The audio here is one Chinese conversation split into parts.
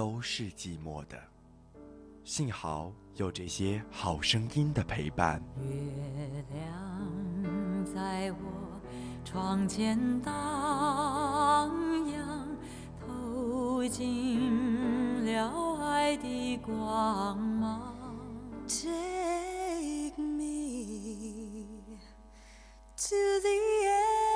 都是寂寞的。幸好有这些好声音的陪伴。月亮在我窗前荡漾，透进了爱的光芒。Take me to the Emerald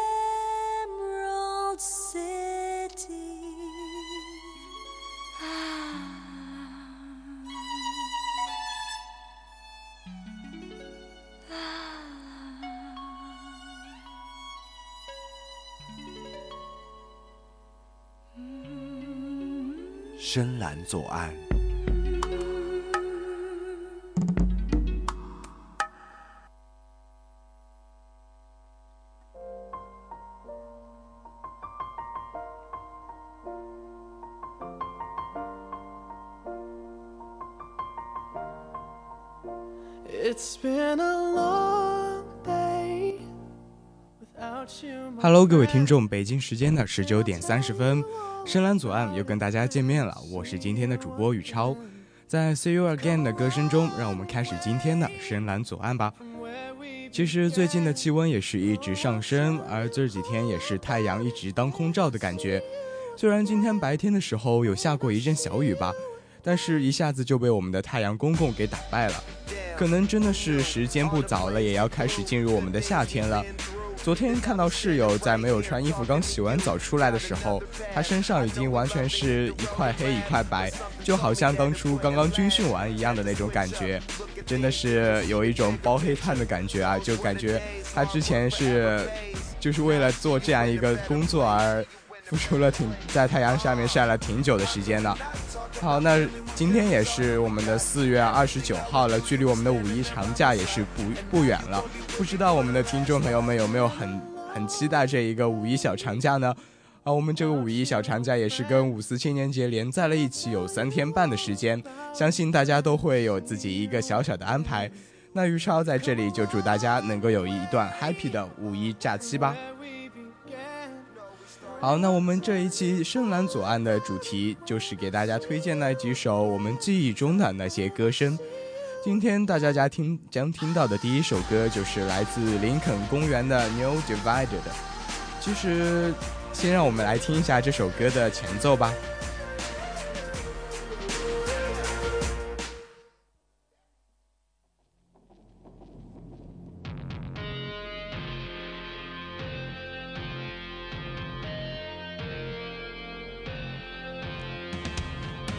深蓝左岸。各位听众，北京时间的十九点三十分，深蓝左岸又跟大家见面了，我是今天的主播宇超。在 See You Again 的歌声中，让我们开始今天的深蓝左岸吧。其实最近的气温也是一直上升，而这几天也是太阳一直当空照的感觉。虽然今天白天的时候有下过一阵小雨吧，但是一下子就被我们的太阳公公给打败了。可能真的是时间不早了，也要开始进入我们的夏天了。昨天看到室友在没有穿衣服刚洗完澡出来的时候，他身上已经完全是一块黑一块白，就好像当初刚刚军训完一样的那种感觉，真的是有一种包黑炭的感觉啊！就感觉他之前是就是为了做这样一个工作而付出了挺在太阳下面晒了挺久的时间的。好，那今天也是我们的四月二十九号了，距离我们的五一长假也是不不远了。不知道我们的听众朋友们有没有很很期待这一个五一小长假呢？啊，我们这个五一小长假也是跟五四青年节连在了一起，有三天半的时间，相信大家都会有自己一个小小的安排。那于超在这里就祝大家能够有一段 happy 的五一假期吧。好，那我们这一期深蓝左岸的主题就是给大家推荐那几首我们记忆中的那些歌声。今天大家将听将听到的第一首歌就是来自林肯公园的《New Divided》。其实，先让我们来听一下这首歌的前奏吧。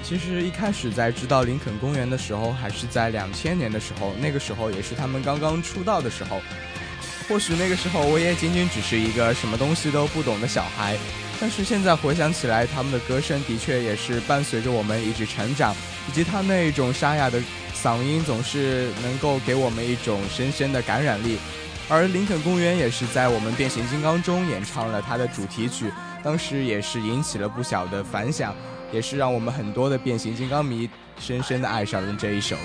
其实一开始在知道林肯公园的时候，还是在两千年的时候，那个时候也是他们刚刚出道的时候。或许那个时候我也仅仅只是一个什么东西都不懂的小孩，但是现在回想起来，他们的歌声的确也是伴随着我们一直成长，以及他那一种沙哑的嗓音总是能够给我们一种深深的感染力。而林肯公园也是在我们变形金刚中演唱了他的主题曲，当时也是引起了不小的反响，也是让我们很多的变形金刚迷深深的爱上了这一首。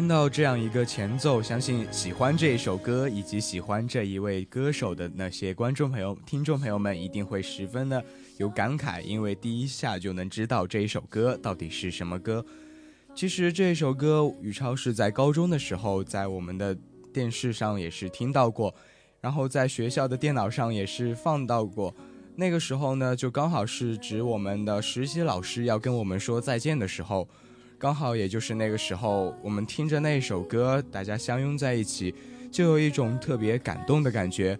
听到这样一个前奏，相信喜欢这一首歌以及喜欢这一位歌手的那些观众朋友、听众朋友们一定会十分的有感慨，因为第一下就能知道这一首歌到底是什么歌。其实这首歌，宇超是在高中的时候在我们的电视上也是听到过，然后在学校的电脑上也是放到过。那个时候呢，就刚好是指我们的实习老师要跟我们说再见的时候。刚好也就是那个时候，我们听着那首歌，大家相拥在一起，就有一种特别感动的感觉。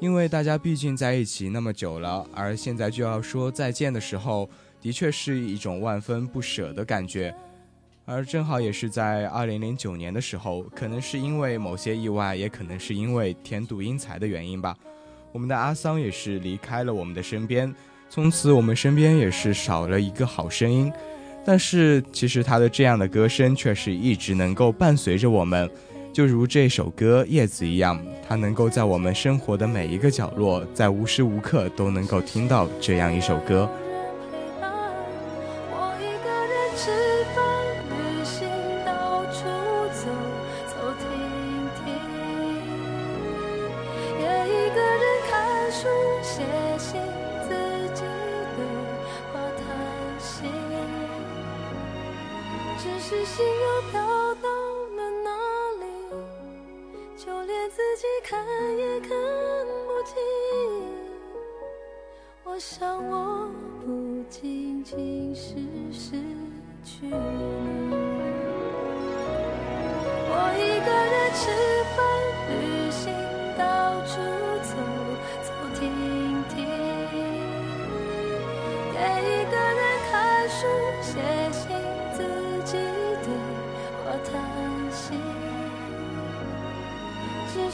因为大家毕竟在一起那么久了，而现在就要说再见的时候，的确是一种万分不舍的感觉。而正好也是在二零零九年的时候，可能是因为某些意外，也可能是因为天妒英才的原因吧，我们的阿桑也是离开了我们的身边，从此我们身边也是少了一个好声音。但是，其实他的这样的歌声却是一直能够伴随着我们，就如这首歌《叶子》一样，它能够在我们生活的每一个角落，在无时无刻都能够听到这样一首歌。是心又飘到了哪里，就连自己看也看不清。我想我不仅仅是失去。我一个人吃饭，旅行到处。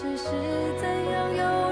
只是怎样有？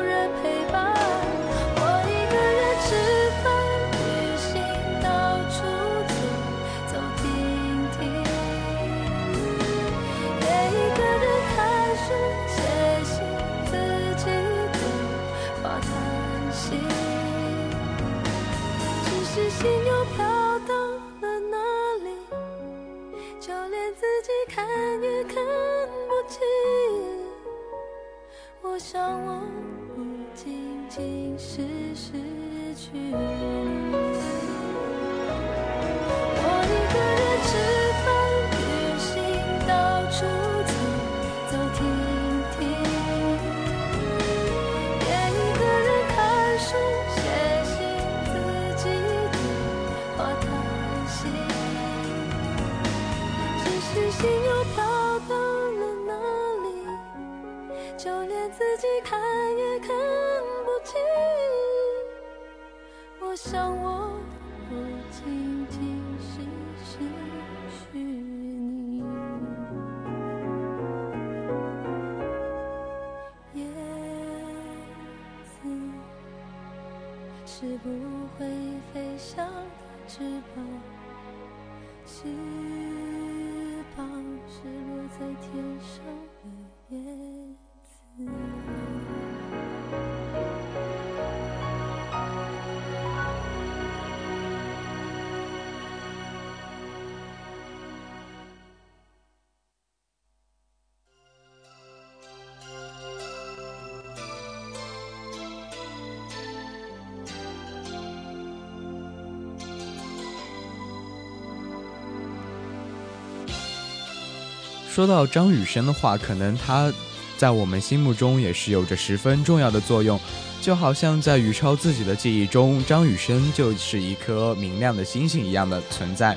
说到张雨生的话，可能他在我们心目中也是有着十分重要的作用，就好像在宇超自己的记忆中，张雨生就是一颗明亮的星星一样的存在。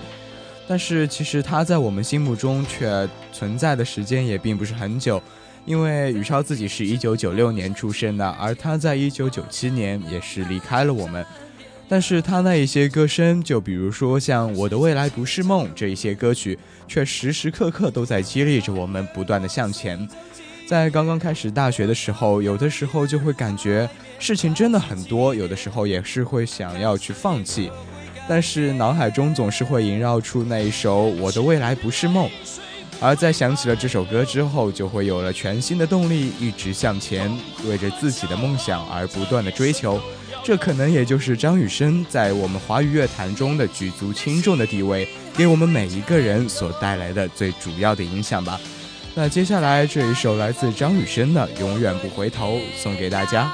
但是其实他在我们心目中却存在的时间也并不是很久，因为宇超自己是一九九六年出生的，而他在一九九七年也是离开了我们。但是他那一些歌声，就比如说像《我的未来不是梦》这一些歌曲，却时时刻刻都在激励着我们不断的向前。在刚刚开始大学的时候，有的时候就会感觉事情真的很多，有的时候也是会想要去放弃，但是脑海中总是会萦绕出那一首《我的未来不是梦》，而在想起了这首歌之后，就会有了全新的动力，一直向前，为着自己的梦想而不断的追求。这可能也就是张雨生在我们华语乐坛中的举足轻重的地位，给我们每一个人所带来的最主要的影响吧。那接下来这一首来自张雨生的《永远不回头》送给大家。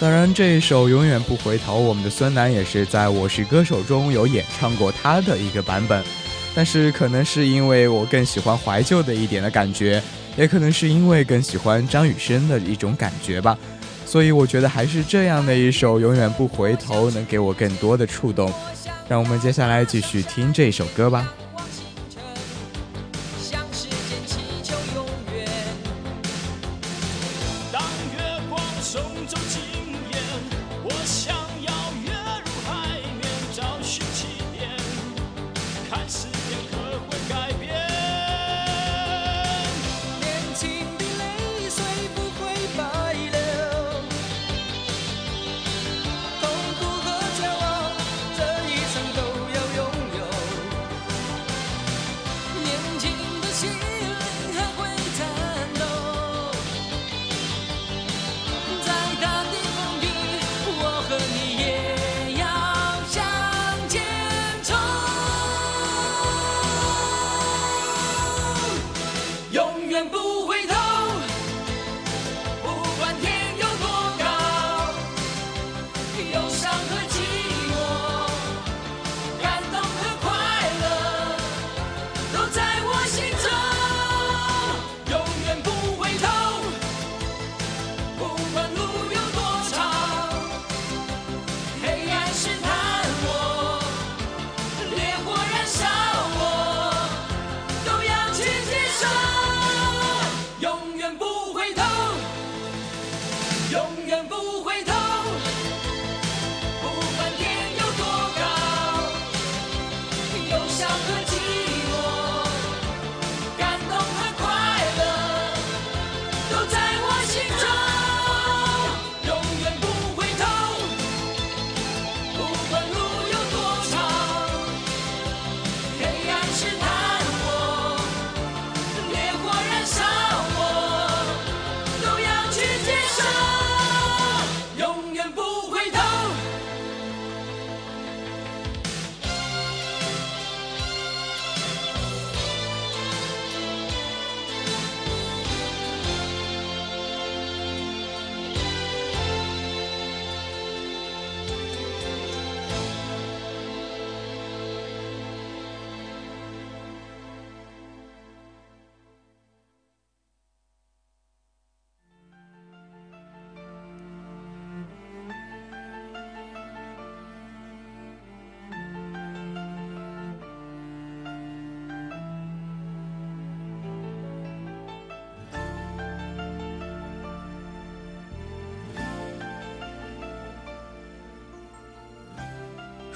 当然，这一首《永远不回头》，我们的孙楠也是在我是歌手中有演唱过他的一个版本。但是，可能是因为我更喜欢怀旧的一点的感觉，也可能是因为更喜欢张雨生的一种感觉吧。所以，我觉得还是这样的一首《永远不回头》能给我更多的触动。让我们接下来继续听这首歌吧。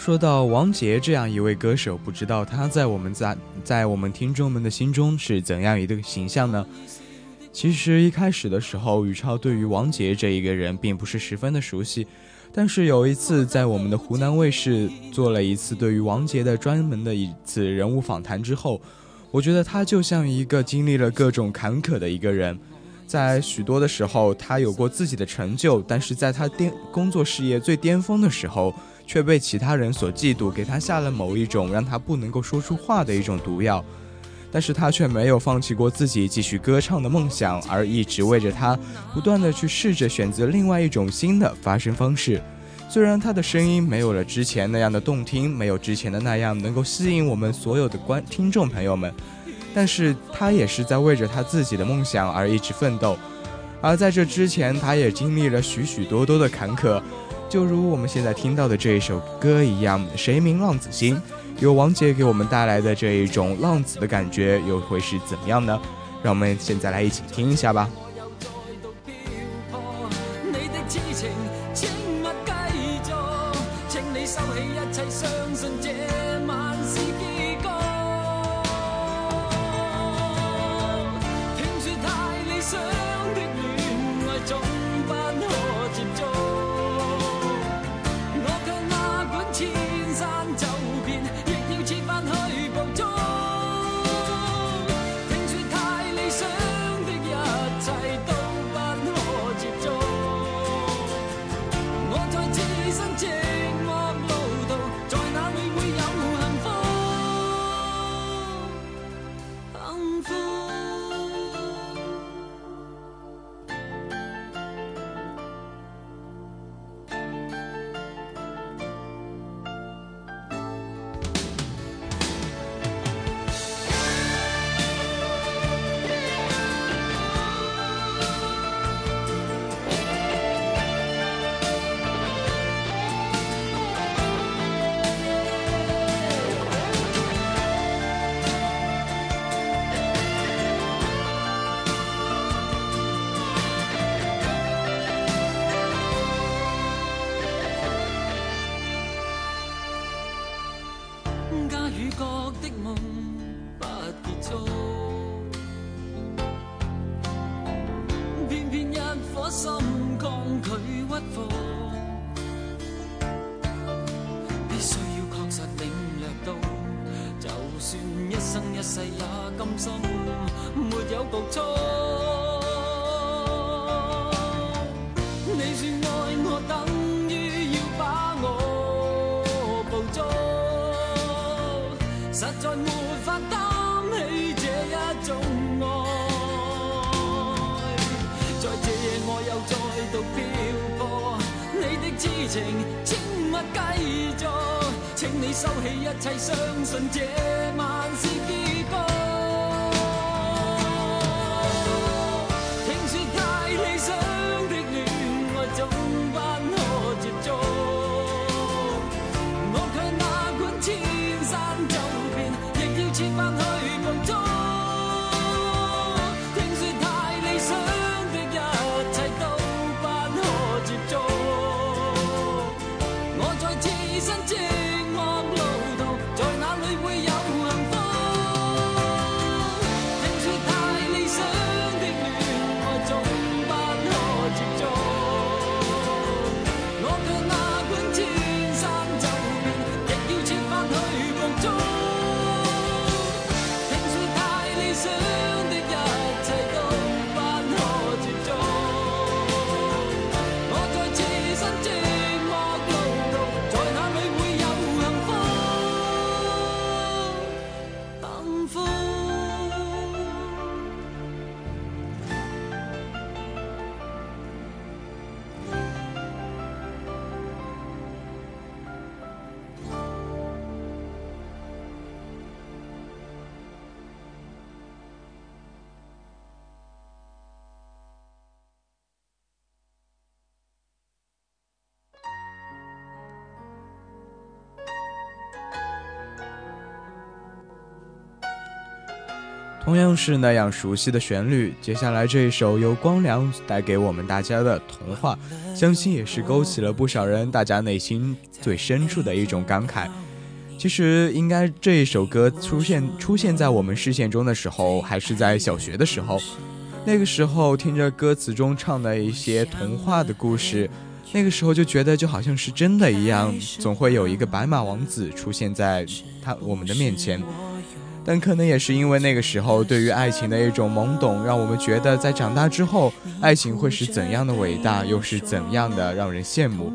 说到王杰这样一位歌手，不知道他在我们在在我们听众们的心中是怎样一个形象呢？其实一开始的时候，宇超对于王杰这一个人并不是十分的熟悉，但是有一次在我们的湖南卫视做了一次对于王杰的专门的一次人物访谈之后，我觉得他就像一个经历了各种坎坷的一个人。在许多的时候，他有过自己的成就，但是在他巅工作事业最巅峰的时候，却被其他人所嫉妒，给他下了某一种让他不能够说出话的一种毒药。但是他却没有放弃过自己继续歌唱的梦想，而一直为着他不断的去试着选择另外一种新的发声方式。虽然他的声音没有了之前那样的动听，没有之前的那样能够吸引我们所有的观听众朋友们。但是他也是在为着他自己的梦想而一直奋斗，而在这之前，他也经历了许许多多的坎坷，就如我们现在听到的这一首歌一样，《谁明浪子心》，有王杰给我们带来的这一种浪子的感觉，又会是怎么样呢？让我们现在来一起听一下吧。你说爱我等于要把我捕捉。实在没法担起这一种爱在这夜我又再度漂泊你的痴情请勿继续请你收起一切相信这晚。同样是那样熟悉的旋律，接下来这一首由光良带给我们大家的童话，相信也是勾起了不少人大家内心最深处的一种感慨。其实，应该这一首歌出现出现在我们视线中的时候，还是在小学的时候。那个时候，听着歌词中唱的一些童话的故事，那个时候就觉得就好像是真的一样，总会有一个白马王子出现在他我们的面前。但可能也是因为那个时候对于爱情的一种懵懂，让我们觉得在长大之后，爱情会是怎样的伟大，又是怎样的让人羡慕。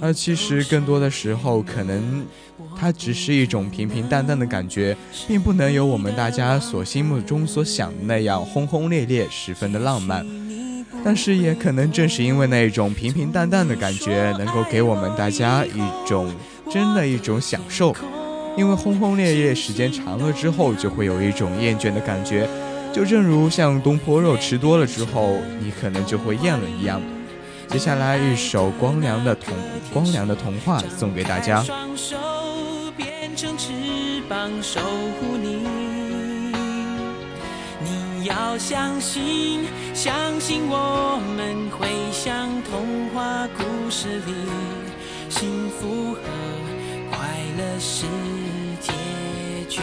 而其实更多的时候，可能它只是一种平平淡淡的感觉，并不能有我们大家所心目中所想的那样轰轰烈烈，十分的浪漫。但是也可能正是因为那种平平淡淡的感觉，能够给我们大家一种真的一种享受。因为轰轰烈烈时间长了之后，就会有一种厌倦的感觉，就正如像东坡肉吃多了之后，你可能就会厌了一样。接下来一首光良的童光良的童话送给大家。双手变成翅膀守护你，你要相信，相信我们会像童话故事里，幸福和快乐是去。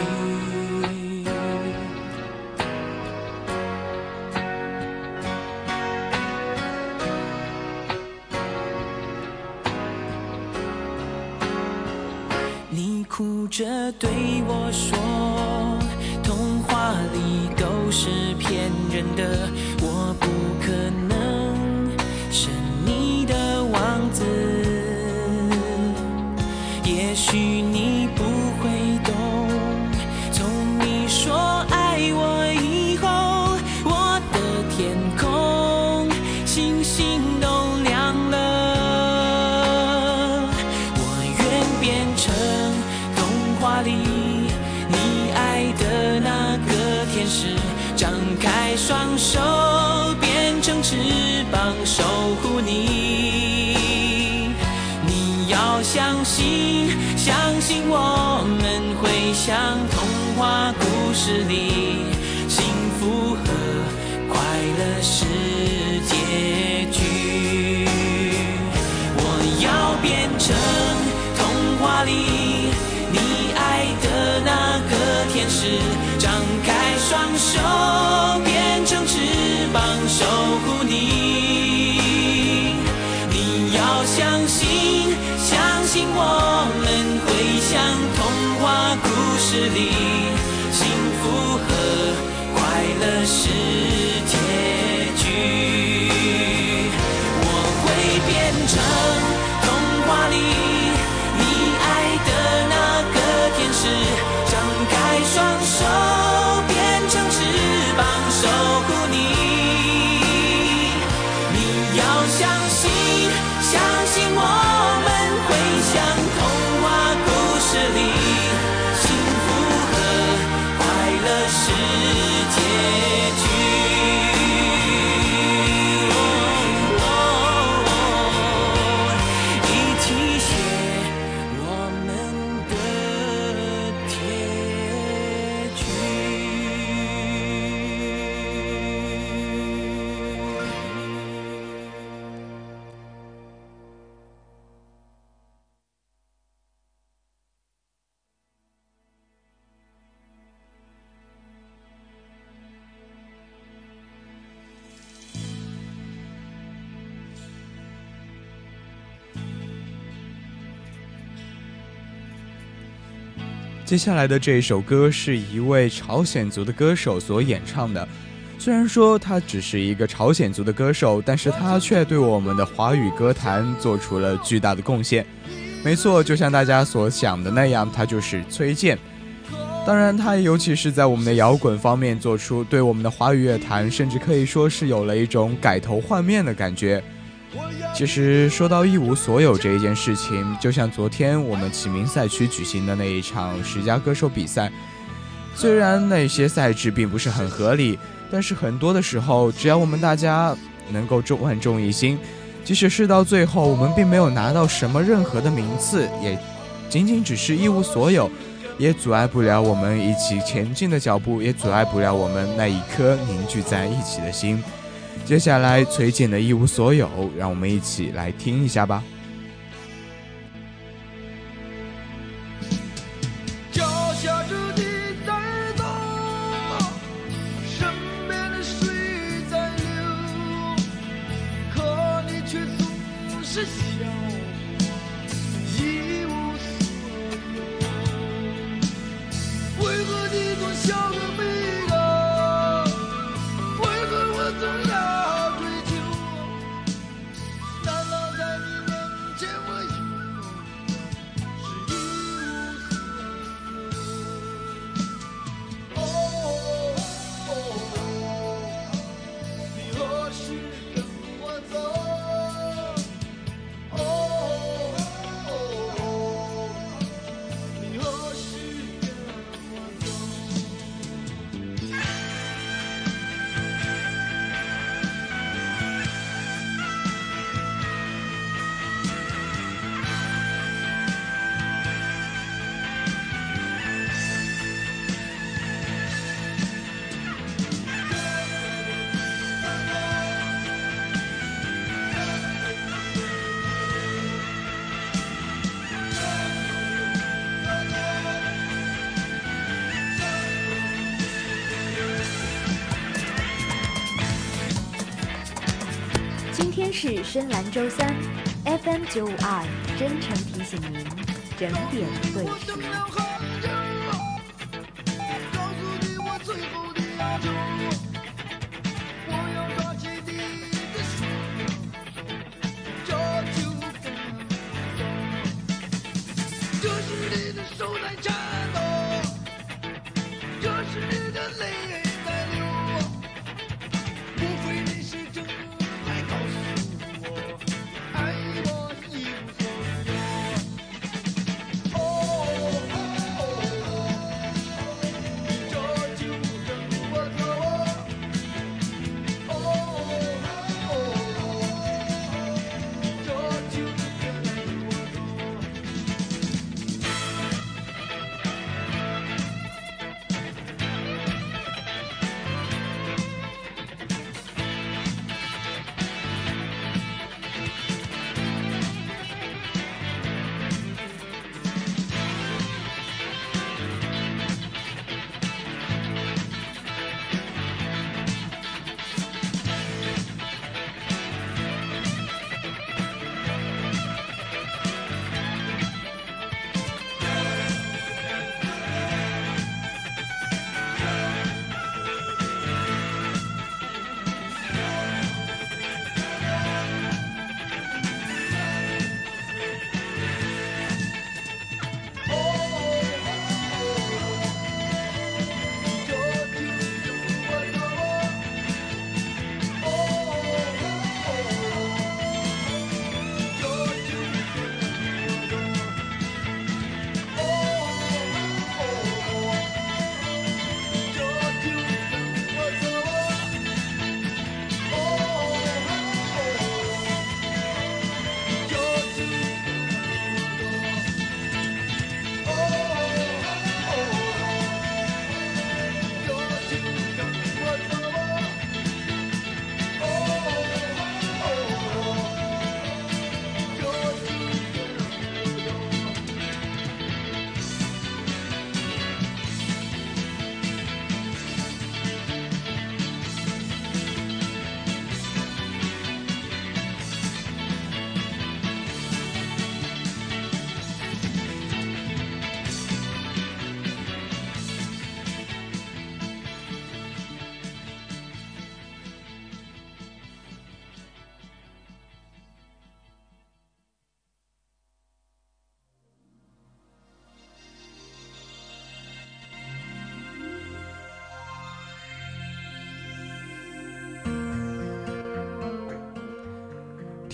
你哭着对我说，童话里都是骗人的，守护你。你要相信，相信我们会像童话故事里，接下来的这一首歌是一位朝鲜族的歌手所演唱的。虽然说他只是一个朝鲜族的歌手，但是他却对我们的华语歌坛做出了巨大的贡献。没错，就像大家所想的那样，他就是崔健。当然，他尤其是在我们的摇滚方面做出对我们的华语乐坛，甚至可以说是有了一种改头换面的感觉。其实说到一无所有这一件事情，就像昨天我们启明赛区举行的那一场十佳歌手比赛，虽然那些赛制并不是很合理，但是很多的时候，只要我们大家能够众万众一心，即使是到最后我们并没有拿到什么任何的名次，也仅仅只是一无所有，也阻碍不了我们一起前进的脚步，也阻碍不了我们那一颗凝聚在一起的心。接下来，崔健的一无所有，让我们一起来听一下吧。是深蓝周三，FM 九五二真诚提醒您，整点对时。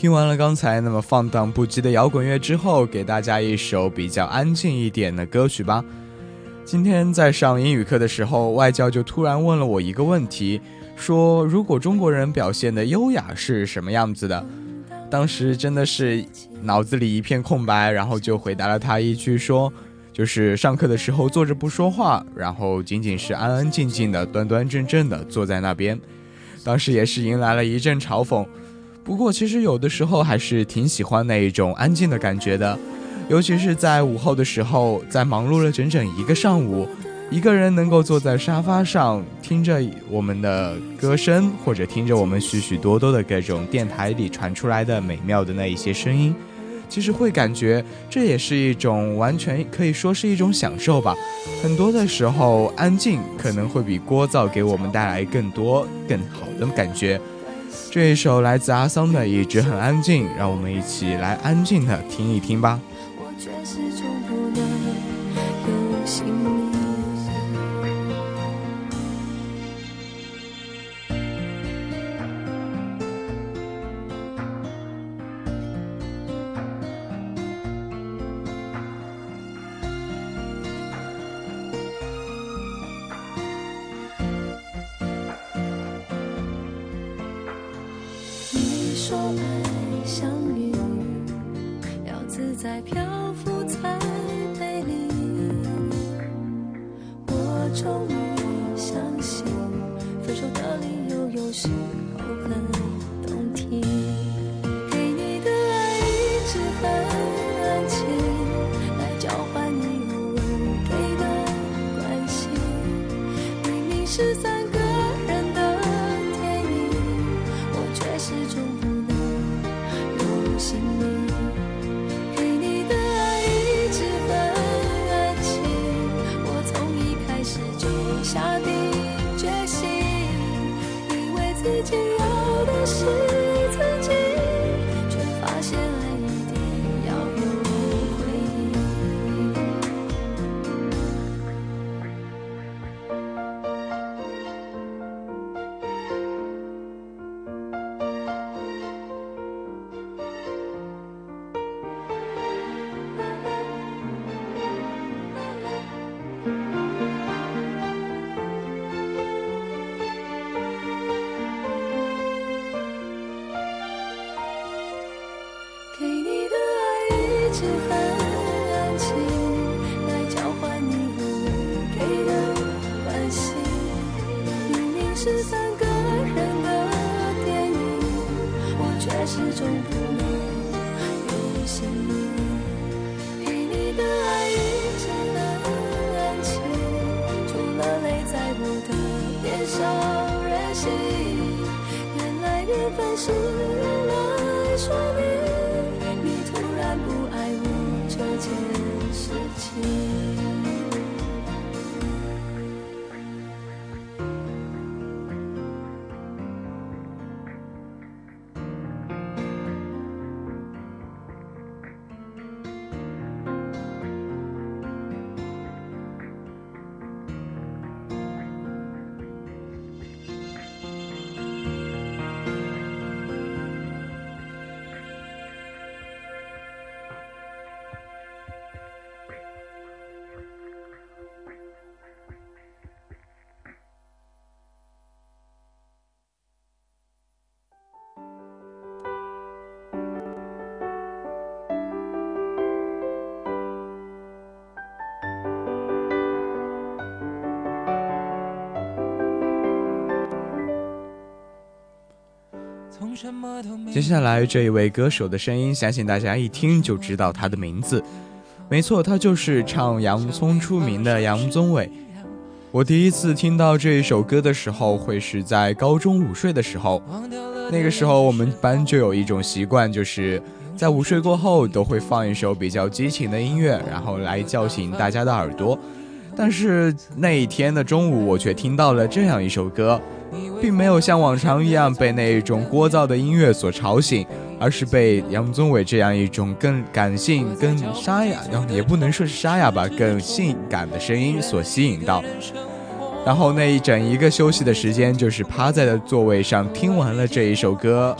听完了刚才那么放荡不羁的摇滚乐之后，给大家一首比较安静一点的歌曲吧。今天在上英语课的时候，外教就突然问了我一个问题，说如果中国人表现的优雅是什么样子的？当时真的是脑子里一片空白，然后就回答了他一句说：“就是上课的时候坐着不说话，然后仅仅是安安静静的、端端正正的坐在那边。当时也是迎来了一阵嘲讽。不过其实有的时候还是挺喜欢那一种安静的感觉的，尤其是在午后的时候，在忙碌了整整一个上午，一个人能够坐在沙发上，听着我们的歌声，或者听着我们许许多多的各种电台里传出来的美妙的那一些声音，其实会感觉这也是一种完全可以说是一种享受吧。很多的时候，安静可能会比聒噪给我们带来更多更好的感觉。这一首来自阿桑的《一直很安静》，让我们一起来安静的听一听吧。是在。接下来这一位歌手的声音，相信大家一听就知道他的名字。没错，他就是唱洋葱出名的杨宗纬。我第一次听到这一首歌的时候，会是在高中午睡的时候。那个时候我们班就有一种习惯，就是在午睡过后都会放一首比较激情的音乐，然后来叫醒大家的耳朵。但是那一天的中午，我却听到了这样一首歌，并没有像往常一样被那一种聒噪的音乐所吵醒，而是被杨宗纬这样一种更感性、更沙哑，也不能说是沙哑吧，更性感的声音所吸引到。然后那一整一个休息的时间，就是趴在了座位上听完了这一首歌。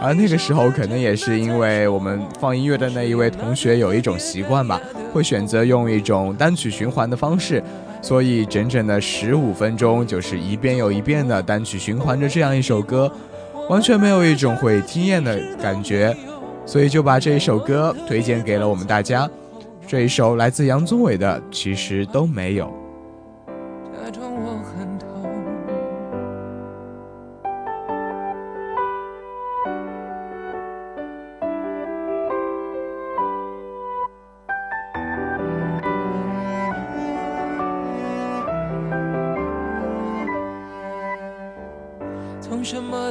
而那个时候，可能也是因为我们放音乐的那一位同学有一种习惯吧，会选择用一种单曲循环的方式，所以整整的十五分钟，就是一遍又一遍的单曲循环着这样一首歌，完全没有一种会听厌的感觉，所以就把这一首歌推荐给了我们大家。这一首来自杨宗纬的《其实都没有》。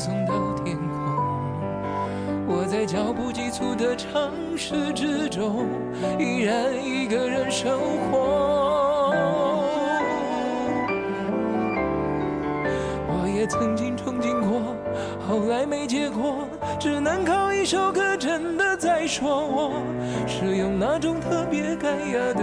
送到天空。我在脚步急促的城市之中，依然一个人生活。我也曾经憧憬过，后来没结果，只能靠一首歌真的在说我，是用那种特别干哑的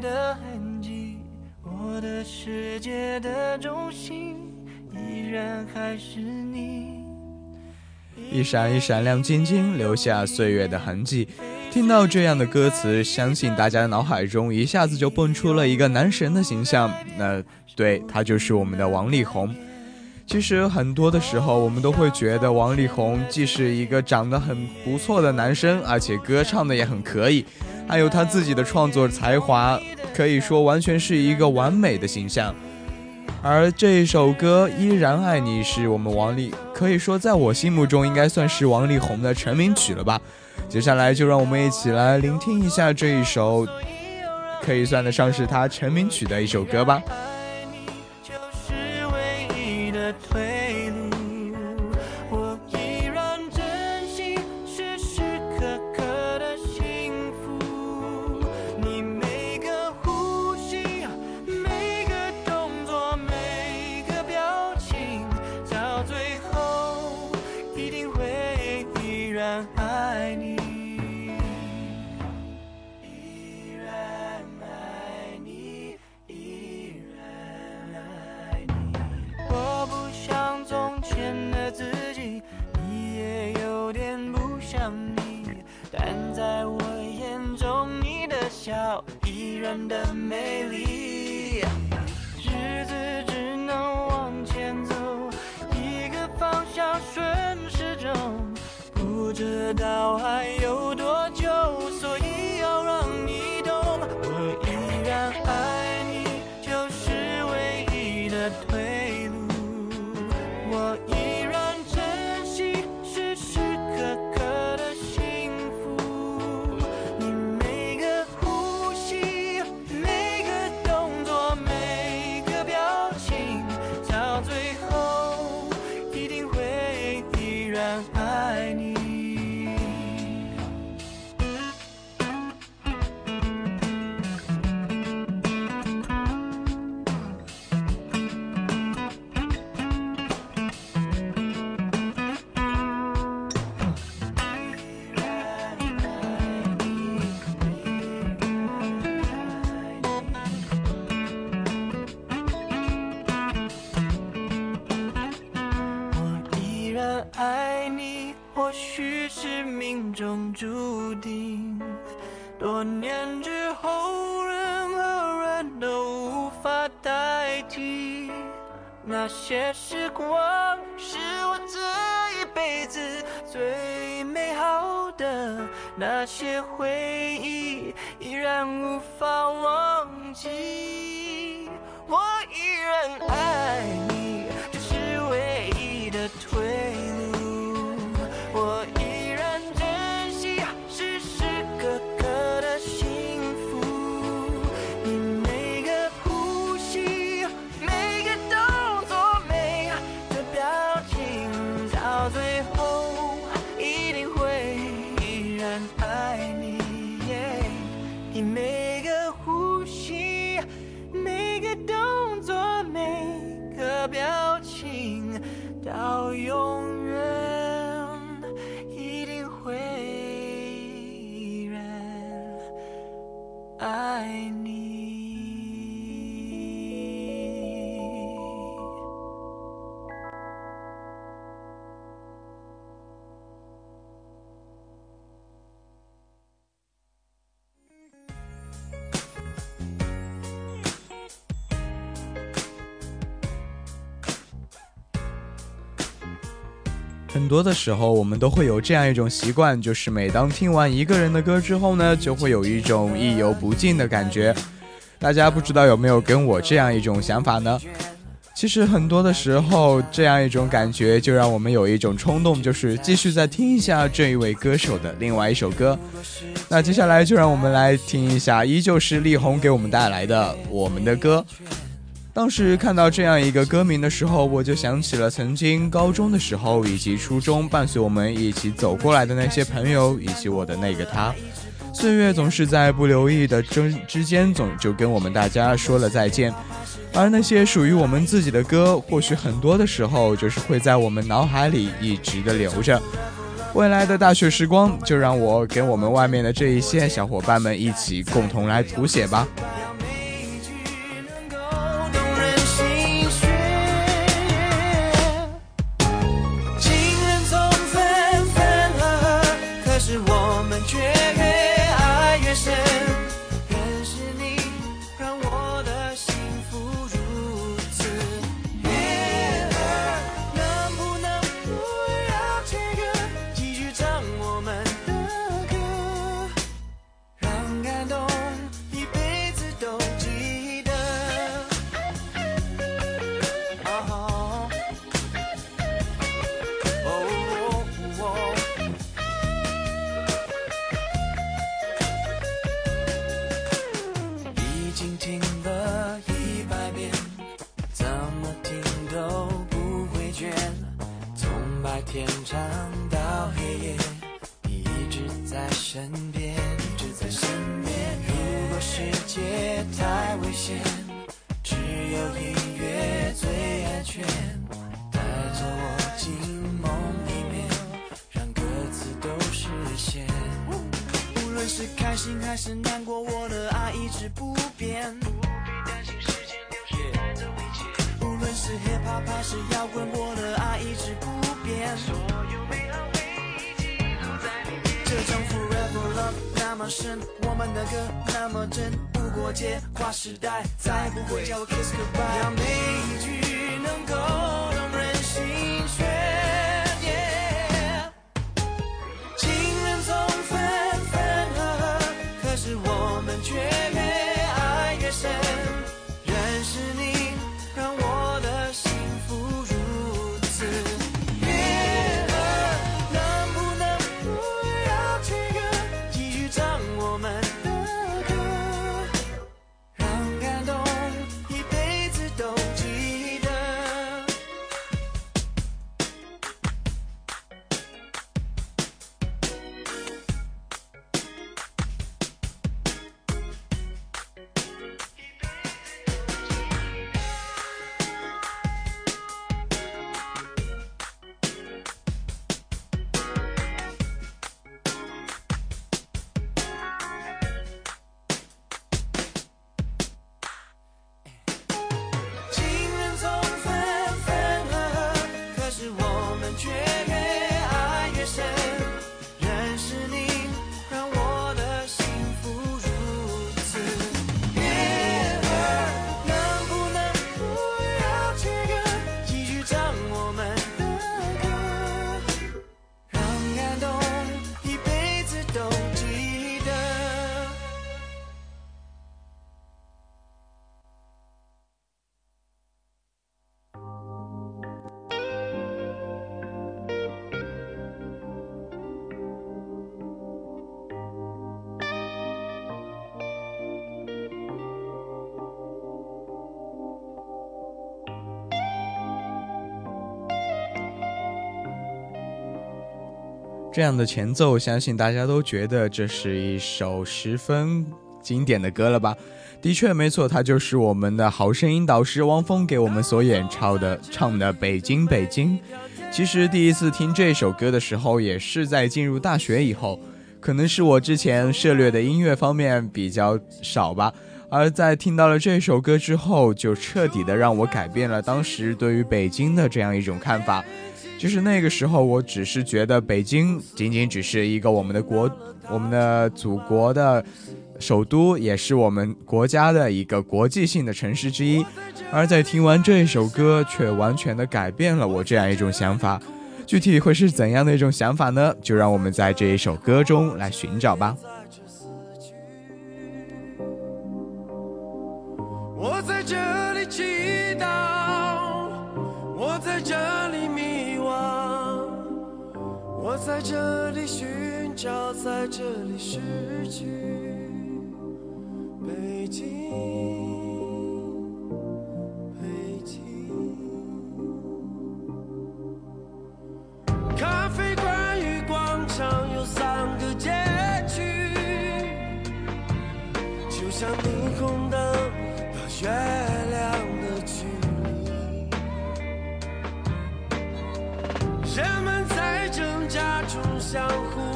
的痕迹。我的世界的中心，依然还是你。一闪一闪亮晶晶，留下岁月的痕迹。听到这样的歌词，相信大家的脑海中一下子就蹦出了一个男神的形象。那对他就是我们的王力宏。其实很多的时候，我们都会觉得王力宏既是一个长得很不错的男生，而且歌唱的也很可以，还有他自己的创作才华，可以说完全是一个完美的形象。而这首歌《依然爱你》是我们王力，可以说在我心目中应该算是王力宏的成名曲了吧。接下来就让我们一起来聆听一下这一首，可以算得上是他成名曲的一首歌吧。然爱你。依然爱你，依然爱你。我不像从前的自己，你也有点不像你，但在我眼中，你的笑依然的美丽。那些回忆依然无法忘记。我依然爱你，多的时候，我们都会有这样一种习惯，就是每当听完一个人的歌之后呢，就会有一种意犹不尽的感觉。大家不知道有没有跟我这样一种想法呢？其实很多的时候，这样一种感觉就让我们有一种冲动，就是继续再听一下这一位歌手的另外一首歌。那接下来就让我们来听一下，依旧是力宏给我们带来的《我们的歌》。当时看到这样一个歌名的时候，我就想起了曾经高中的时候以及初中伴随我们一起走过来的那些朋友，以及我的那个他。岁月总是在不留意的之之间，总就跟我们大家说了再见。而那些属于我们自己的歌，或许很多的时候就是会在我们脑海里一直的留着。未来的大学时光，就让我跟我们外面的这一些小伙伴们一起共同来谱写吧。再不会叫我 kiss goodbye。让每一句能够这样的前奏，相信大家都觉得这是一首十分经典的歌了吧？的确，没错，它就是我们的好声音导师汪峰给我们所演唱的唱的《北京北京》。其实第一次听这首歌的时候，也是在进入大学以后，可能是我之前涉猎的音乐方面比较少吧。而在听到了这首歌之后，就彻底的让我改变了当时对于北京的这样一种看法。就是那个时候，我只是觉得北京仅仅只是一个我们的国、我们的祖国的首都，也是我们国家的一个国际性的城市之一。而在听完这一首歌，却完全的改变了我这样一种想法。具体会是怎样的一种想法呢？就让我们在这一首歌中来寻找吧。我在这里寻找，在这里失去。北京，北京，咖啡馆与广场有三个街区。就像霓虹灯和月相互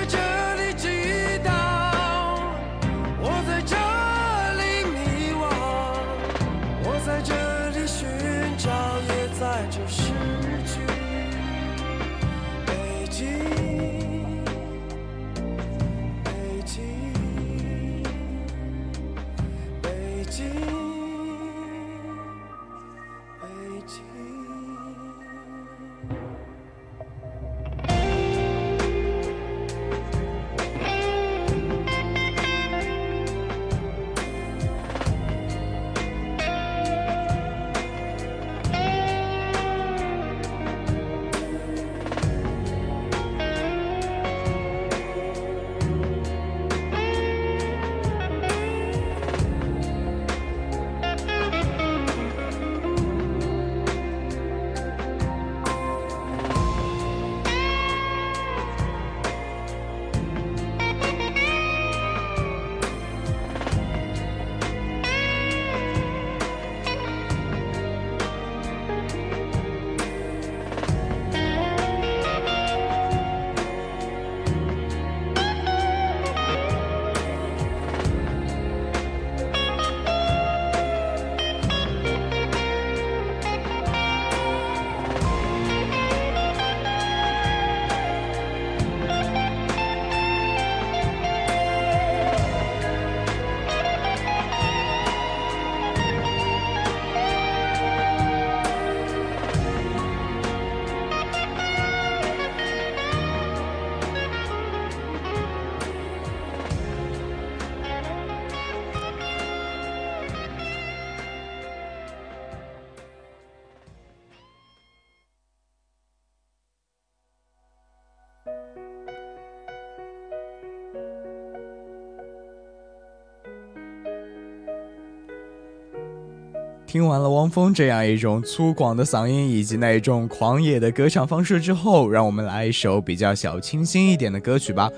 我听完了汪峰这样一种粗犷的嗓音以及那一种狂野的歌唱方式之后，让我们来一首比较小清新一点的歌曲吧。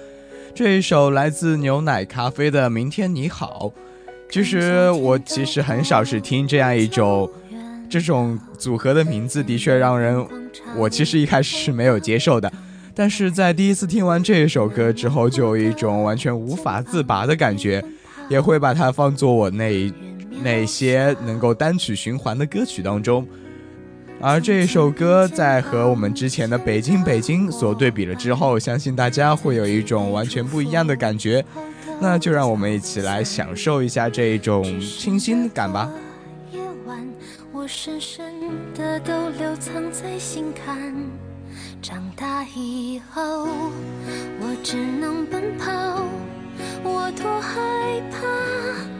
这一首来自牛奶咖啡的《明天你好》。其实我其实很少是听这样一种这种组合的名字，的确让人我其实一开始是没有接受的。但是在第一次听完这一首歌之后，就有一种完全无法自拔的感觉，也会把它放作我那一。那些能够单曲循环的歌曲当中，而这一首歌在和我们之前的《北京北京》所对比了之后，相信大家会有一种完全不一样的感觉。那就让我们一起来享受一下这一种清新感吧。夜晚，我深深的都留藏在心坎。长大以后，我只能奔跑，我多害怕。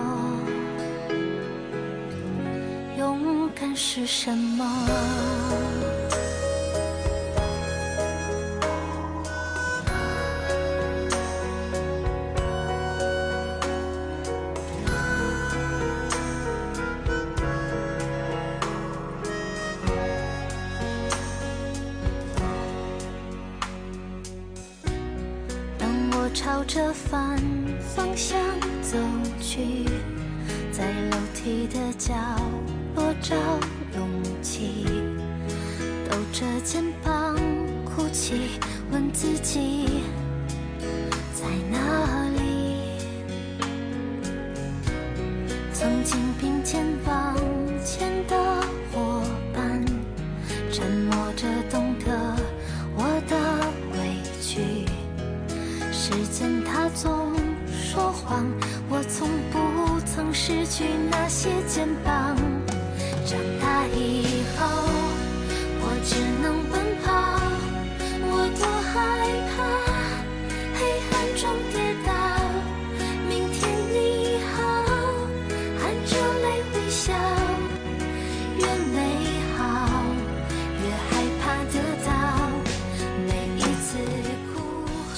是什么？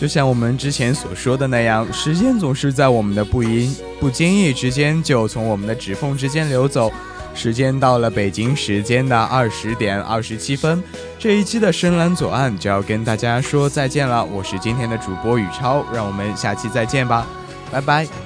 就像我们之前所说的那样，时间总是在我们的不因不经意之间就从我们的指缝之间流走。时间到了北京时间的二十点二十七分，这一期的深蓝左岸就要跟大家说再见了。我是今天的主播宇超，让我们下期再见吧，拜拜。